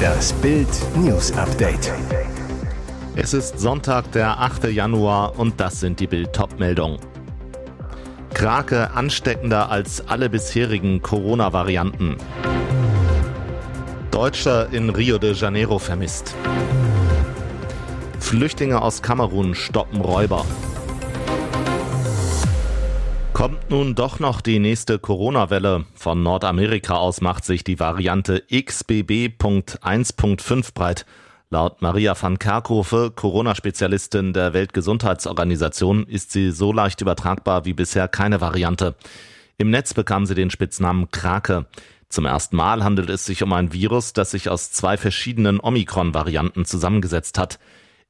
Das Bild News Update. Es ist Sonntag, der 8. Januar und das sind die Bild meldungen Krake ansteckender als alle bisherigen Corona-Varianten. Deutscher in Rio de Janeiro vermisst. Flüchtlinge aus Kamerun stoppen Räuber. Kommt nun doch noch die nächste Corona-Welle. Von Nordamerika aus macht sich die Variante XBB.1.5 breit. Laut Maria van Kerkhove, Corona-Spezialistin der Weltgesundheitsorganisation, ist sie so leicht übertragbar wie bisher keine Variante. Im Netz bekam sie den Spitznamen Krake. Zum ersten Mal handelt es sich um ein Virus, das sich aus zwei verschiedenen Omikron-Varianten zusammengesetzt hat.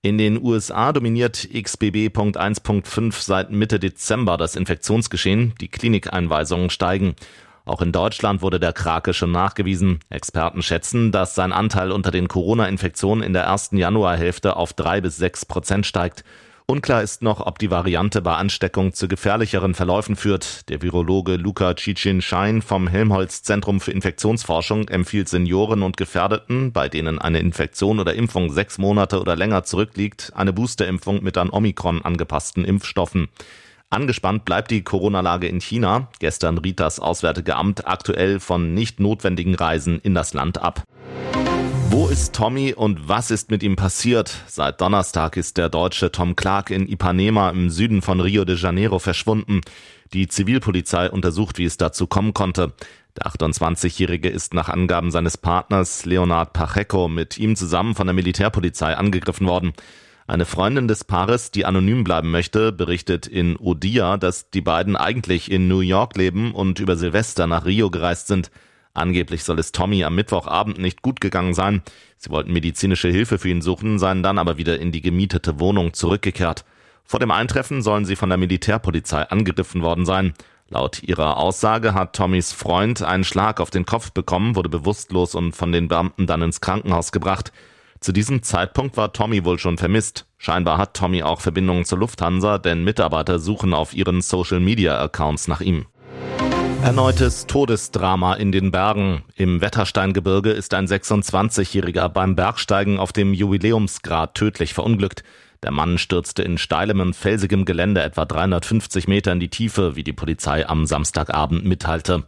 In den USA dominiert XBB.1.5 seit Mitte Dezember das Infektionsgeschehen. Die Klinikeinweisungen steigen. Auch in Deutschland wurde der Krake schon nachgewiesen. Experten schätzen, dass sein Anteil unter den Corona-Infektionen in der ersten Januarhälfte auf drei bis sechs Prozent steigt. Unklar ist noch, ob die Variante bei Ansteckung zu gefährlicheren Verläufen führt. Der Virologe Luca Cicin-Schein vom Helmholtz Zentrum für Infektionsforschung empfiehlt Senioren und Gefährdeten, bei denen eine Infektion oder Impfung sechs Monate oder länger zurückliegt, eine Boosterimpfung mit an Omikron angepassten Impfstoffen. Angespannt bleibt die Corona-Lage in China. Gestern riet das Auswärtige Amt aktuell von nicht notwendigen Reisen in das Land ab. Wo ist Tommy und was ist mit ihm passiert? Seit Donnerstag ist der Deutsche Tom Clark in Ipanema im Süden von Rio de Janeiro verschwunden. Die Zivilpolizei untersucht, wie es dazu kommen konnte. Der 28-Jährige ist nach Angaben seines Partners Leonard Pacheco mit ihm zusammen von der Militärpolizei angegriffen worden. Eine Freundin des Paares, die anonym bleiben möchte, berichtet in Odia, dass die beiden eigentlich in New York leben und über Silvester nach Rio gereist sind. Angeblich soll es Tommy am Mittwochabend nicht gut gegangen sein. Sie wollten medizinische Hilfe für ihn suchen, seien dann aber wieder in die gemietete Wohnung zurückgekehrt. Vor dem Eintreffen sollen sie von der Militärpolizei angegriffen worden sein. Laut ihrer Aussage hat Tommys Freund einen Schlag auf den Kopf bekommen, wurde bewusstlos und von den Beamten dann ins Krankenhaus gebracht. Zu diesem Zeitpunkt war Tommy wohl schon vermisst. Scheinbar hat Tommy auch Verbindungen zur Lufthansa, denn Mitarbeiter suchen auf ihren Social-Media-Accounts nach ihm. Erneutes Todesdrama in den Bergen. Im Wettersteingebirge ist ein 26-Jähriger beim Bergsteigen auf dem Jubiläumsgrad tödlich verunglückt. Der Mann stürzte in steilem und felsigem Gelände etwa 350 Meter in die Tiefe, wie die Polizei am Samstagabend mitteilte.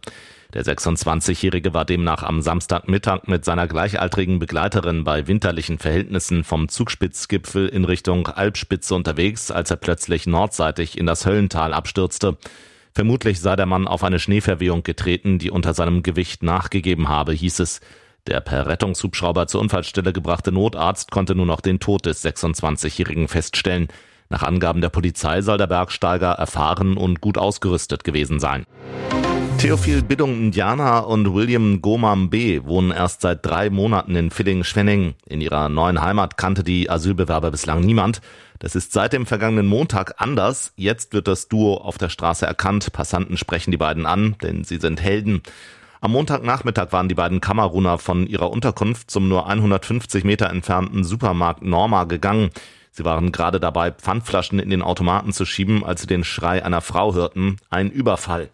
Der 26-Jährige war demnach am Samstagmittag mit seiner gleichaltrigen Begleiterin bei winterlichen Verhältnissen vom Zugspitzgipfel in Richtung Alpspitze unterwegs, als er plötzlich nordseitig in das Höllental abstürzte. Vermutlich sei der Mann auf eine Schneeverwehung getreten, die unter seinem Gewicht nachgegeben habe, hieß es. Der per Rettungshubschrauber zur Unfallstelle gebrachte Notarzt konnte nur noch den Tod des 26-Jährigen feststellen. Nach Angaben der Polizei soll der Bergsteiger erfahren und gut ausgerüstet gewesen sein. Theophil Biddung Indiana und William Gomam B. wohnen erst seit drei Monaten in Villingen-Schwenning. In ihrer neuen Heimat kannte die Asylbewerber bislang niemand. Das ist seit dem vergangenen Montag anders. Jetzt wird das Duo auf der Straße erkannt. Passanten sprechen die beiden an, denn sie sind Helden. Am Montagnachmittag waren die beiden Kameruner von ihrer Unterkunft zum nur 150 Meter entfernten Supermarkt Norma gegangen. Sie waren gerade dabei, Pfandflaschen in den Automaten zu schieben, als sie den Schrei einer Frau hörten. Ein Überfall.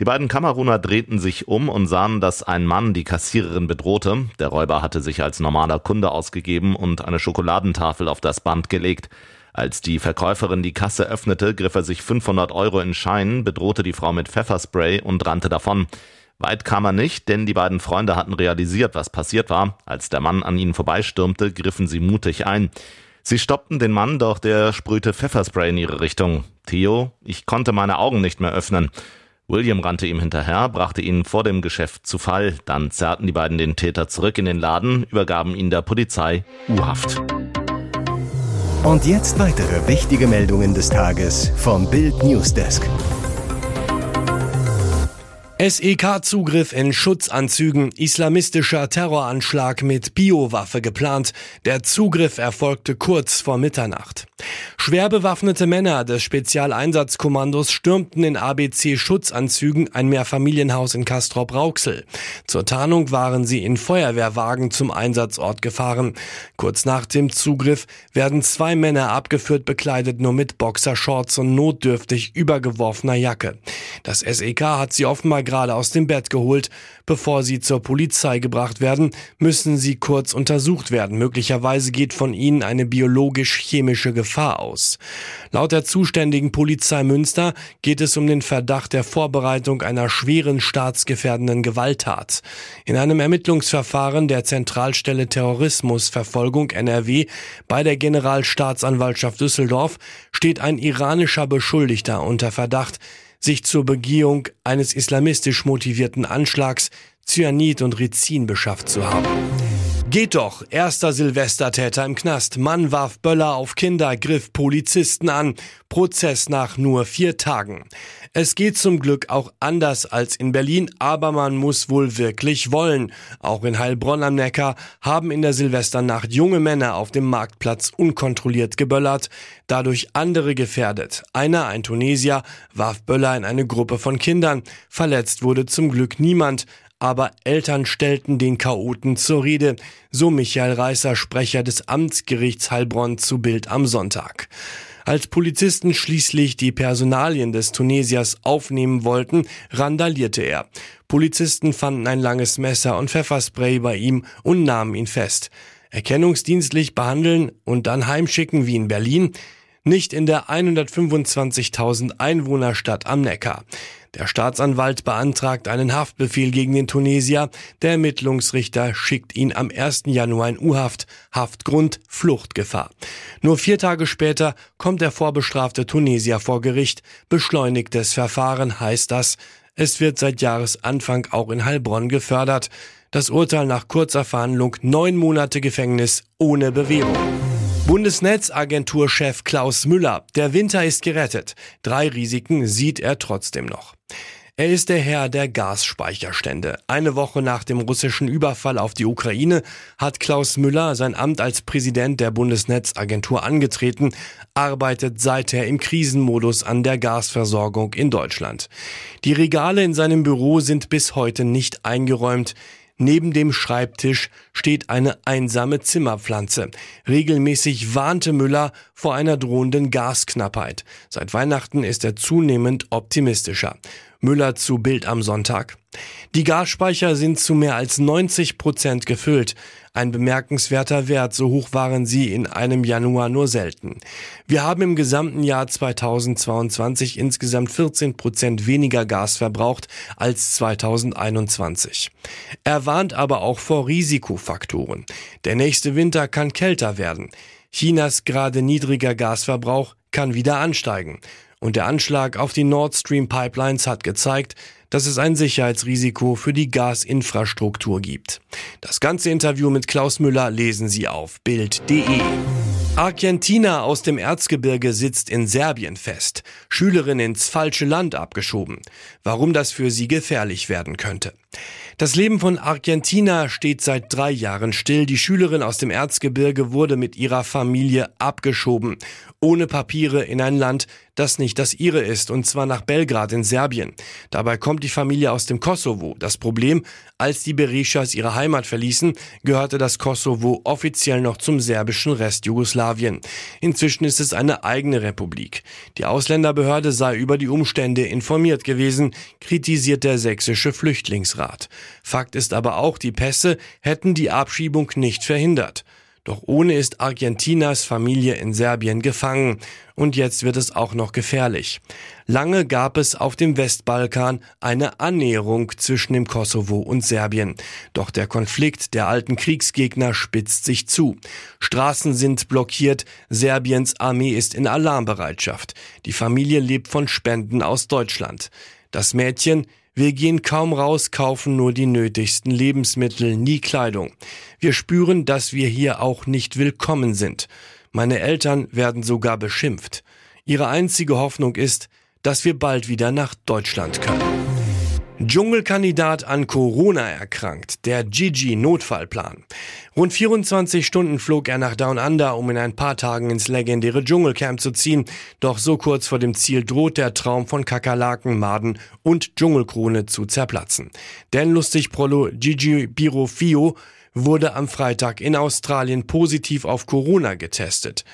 Die beiden Kameruner drehten sich um und sahen, dass ein Mann die Kassiererin bedrohte. Der Räuber hatte sich als normaler Kunde ausgegeben und eine Schokoladentafel auf das Band gelegt. Als die Verkäuferin die Kasse öffnete, griff er sich 500 Euro in Scheinen, bedrohte die Frau mit Pfefferspray und rannte davon. Weit kam er nicht, denn die beiden Freunde hatten realisiert, was passiert war. Als der Mann an ihnen vorbeistürmte, griffen sie mutig ein. Sie stoppten den Mann, doch der sprühte Pfefferspray in ihre Richtung. Theo, ich konnte meine Augen nicht mehr öffnen. William rannte ihm hinterher, brachte ihn vor dem Geschäft zu Fall. Dann zerrten die beiden den Täter zurück in den Laden, übergaben ihn der Polizei. U-Haft. Und jetzt weitere wichtige Meldungen des Tages vom Bild Newsdesk. SEK-Zugriff in Schutzanzügen, islamistischer Terroranschlag mit Biowaffe geplant. Der Zugriff erfolgte kurz vor Mitternacht. Schwer bewaffnete Männer des Spezialeinsatzkommandos stürmten in ABC-Schutzanzügen ein Mehrfamilienhaus in Castrop-Rauxel. Zur Tarnung waren sie in Feuerwehrwagen zum Einsatzort gefahren. Kurz nach dem Zugriff werden zwei Männer abgeführt, bekleidet nur mit Boxershorts und notdürftig übergeworfener Jacke. Das SEK hat sie offenbar gerade aus dem Bett geholt. Bevor sie zur Polizei gebracht werden, müssen sie kurz untersucht werden. Möglicherweise geht von ihnen eine biologisch-chemische Gefahr aus. Laut der zuständigen Polizei Münster geht es um den Verdacht der Vorbereitung einer schweren staatsgefährdenden Gewalttat. In einem Ermittlungsverfahren der Zentralstelle Terrorismusverfolgung NRW bei der Generalstaatsanwaltschaft Düsseldorf steht ein iranischer Beschuldigter unter Verdacht, sich zur Begehung eines islamistisch motivierten Anschlags Cyanid und Rizin beschafft zu haben. Geht doch, erster Silvestertäter im Knast. Mann warf Böller auf Kinder, griff Polizisten an. Prozess nach nur vier Tagen. Es geht zum Glück auch anders als in Berlin, aber man muss wohl wirklich wollen. Auch in Heilbronn am Neckar haben in der Silvesternacht junge Männer auf dem Marktplatz unkontrolliert geböllert, dadurch andere gefährdet. Einer, ein Tunesier, warf Böller in eine Gruppe von Kindern. Verletzt wurde zum Glück niemand aber Eltern stellten den Chaoten zur Rede, so Michael Reißer, Sprecher des Amtsgerichts Heilbronn zu Bild am Sonntag. Als Polizisten schließlich die Personalien des Tunesiers aufnehmen wollten, randalierte er. Polizisten fanden ein langes Messer und Pfefferspray bei ihm und nahmen ihn fest. Erkennungsdienstlich behandeln und dann heimschicken wie in Berlin, nicht in der 125.000 Einwohnerstadt am Neckar. Der Staatsanwalt beantragt einen Haftbefehl gegen den Tunesier. Der Ermittlungsrichter schickt ihn am 1. Januar in U-Haft. Haftgrund Fluchtgefahr. Nur vier Tage später kommt der vorbestrafte Tunesier vor Gericht. Beschleunigtes Verfahren heißt das. Es wird seit Jahresanfang auch in Heilbronn gefördert. Das Urteil nach kurzer Verhandlung neun Monate Gefängnis ohne Bewährung. Bundesnetzagenturchef Klaus Müller. Der Winter ist gerettet. Drei Risiken sieht er trotzdem noch. Er ist der Herr der Gasspeicherstände. Eine Woche nach dem russischen Überfall auf die Ukraine hat Klaus Müller sein Amt als Präsident der Bundesnetzagentur angetreten, arbeitet seither im Krisenmodus an der Gasversorgung in Deutschland. Die Regale in seinem Büro sind bis heute nicht eingeräumt. Neben dem Schreibtisch steht eine einsame Zimmerpflanze. Regelmäßig warnte Müller vor einer drohenden Gasknappheit. Seit Weihnachten ist er zunehmend optimistischer. Müller zu Bild am Sonntag. Die Gasspeicher sind zu mehr als 90 Prozent gefüllt. Ein bemerkenswerter Wert, so hoch waren sie in einem Januar nur selten. Wir haben im gesamten Jahr 2022 insgesamt 14 Prozent weniger Gas verbraucht als 2021. Er warnt aber auch vor Risikofaktoren. Der nächste Winter kann kälter werden. Chinas gerade niedriger Gasverbrauch kann wieder ansteigen. Und der Anschlag auf die Nord Stream Pipelines hat gezeigt, dass es ein Sicherheitsrisiko für die Gasinfrastruktur gibt. Das ganze Interview mit Klaus Müller lesen Sie auf Bild.de. Argentina aus dem Erzgebirge sitzt in Serbien fest. Schülerin ins falsche Land abgeschoben. Warum das für sie gefährlich werden könnte. Das Leben von Argentina steht seit drei Jahren still. Die Schülerin aus dem Erzgebirge wurde mit ihrer Familie abgeschoben. Ohne Papiere in ein Land, das nicht das ihre ist, und zwar nach Belgrad in Serbien. Dabei kommt die Familie aus dem Kosovo. Das Problem, als die Berishas ihre Heimat verließen, gehörte das Kosovo offiziell noch zum serbischen Rest Jugoslawien. Inzwischen ist es eine eigene Republik. Die Ausländerbehörde sei über die Umstände informiert gewesen, kritisiert der sächsische Flüchtlingsrat. Fakt ist aber auch, die Pässe hätten die Abschiebung nicht verhindert. Doch ohne ist Argentinas Familie in Serbien gefangen. Und jetzt wird es auch noch gefährlich. Lange gab es auf dem Westbalkan eine Annäherung zwischen dem Kosovo und Serbien. Doch der Konflikt der alten Kriegsgegner spitzt sich zu. Straßen sind blockiert, Serbiens Armee ist in Alarmbereitschaft. Die Familie lebt von Spenden aus Deutschland. Das Mädchen wir gehen kaum raus, kaufen nur die nötigsten Lebensmittel, nie Kleidung. Wir spüren, dass wir hier auch nicht willkommen sind. Meine Eltern werden sogar beschimpft. Ihre einzige Hoffnung ist, dass wir bald wieder nach Deutschland können. Dschungelkandidat an Corona erkrankt, der Gigi Notfallplan. Rund 24 Stunden flog er nach Down Under, um in ein paar Tagen ins legendäre Dschungelcamp zu ziehen. Doch so kurz vor dem Ziel droht der Traum von Kakerlaken, Maden und Dschungelkrone zu zerplatzen. Denn lustig Prolo Gigi Birofio wurde am Freitag in Australien positiv auf Corona getestet.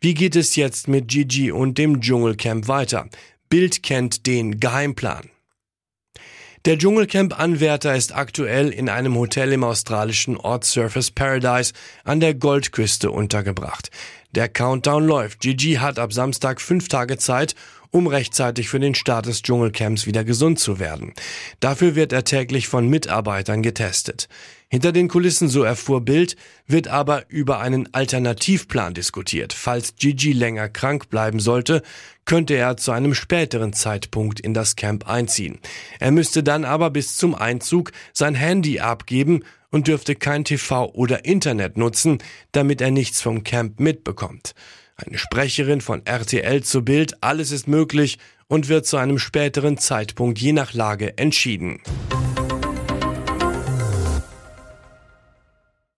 Wie geht es jetzt mit Gigi und dem Dschungelcamp weiter? Bild kennt den Geheimplan. Der Dschungelcamp-Anwärter ist aktuell in einem Hotel im australischen Ort Surface Paradise an der Goldküste untergebracht. Der Countdown läuft. Gigi hat ab Samstag fünf Tage Zeit, um rechtzeitig für den Start des Dschungelcamps wieder gesund zu werden. Dafür wird er täglich von Mitarbeitern getestet. Hinter den Kulissen, so erfuhr Bild, wird aber über einen Alternativplan diskutiert. Falls Gigi länger krank bleiben sollte, könnte er zu einem späteren Zeitpunkt in das Camp einziehen. Er müsste dann aber bis zum Einzug sein Handy abgeben und dürfte kein TV oder Internet nutzen, damit er nichts vom Camp mitbekommt. Eine Sprecherin von RTL zu Bild, alles ist möglich und wird zu einem späteren Zeitpunkt je nach Lage entschieden.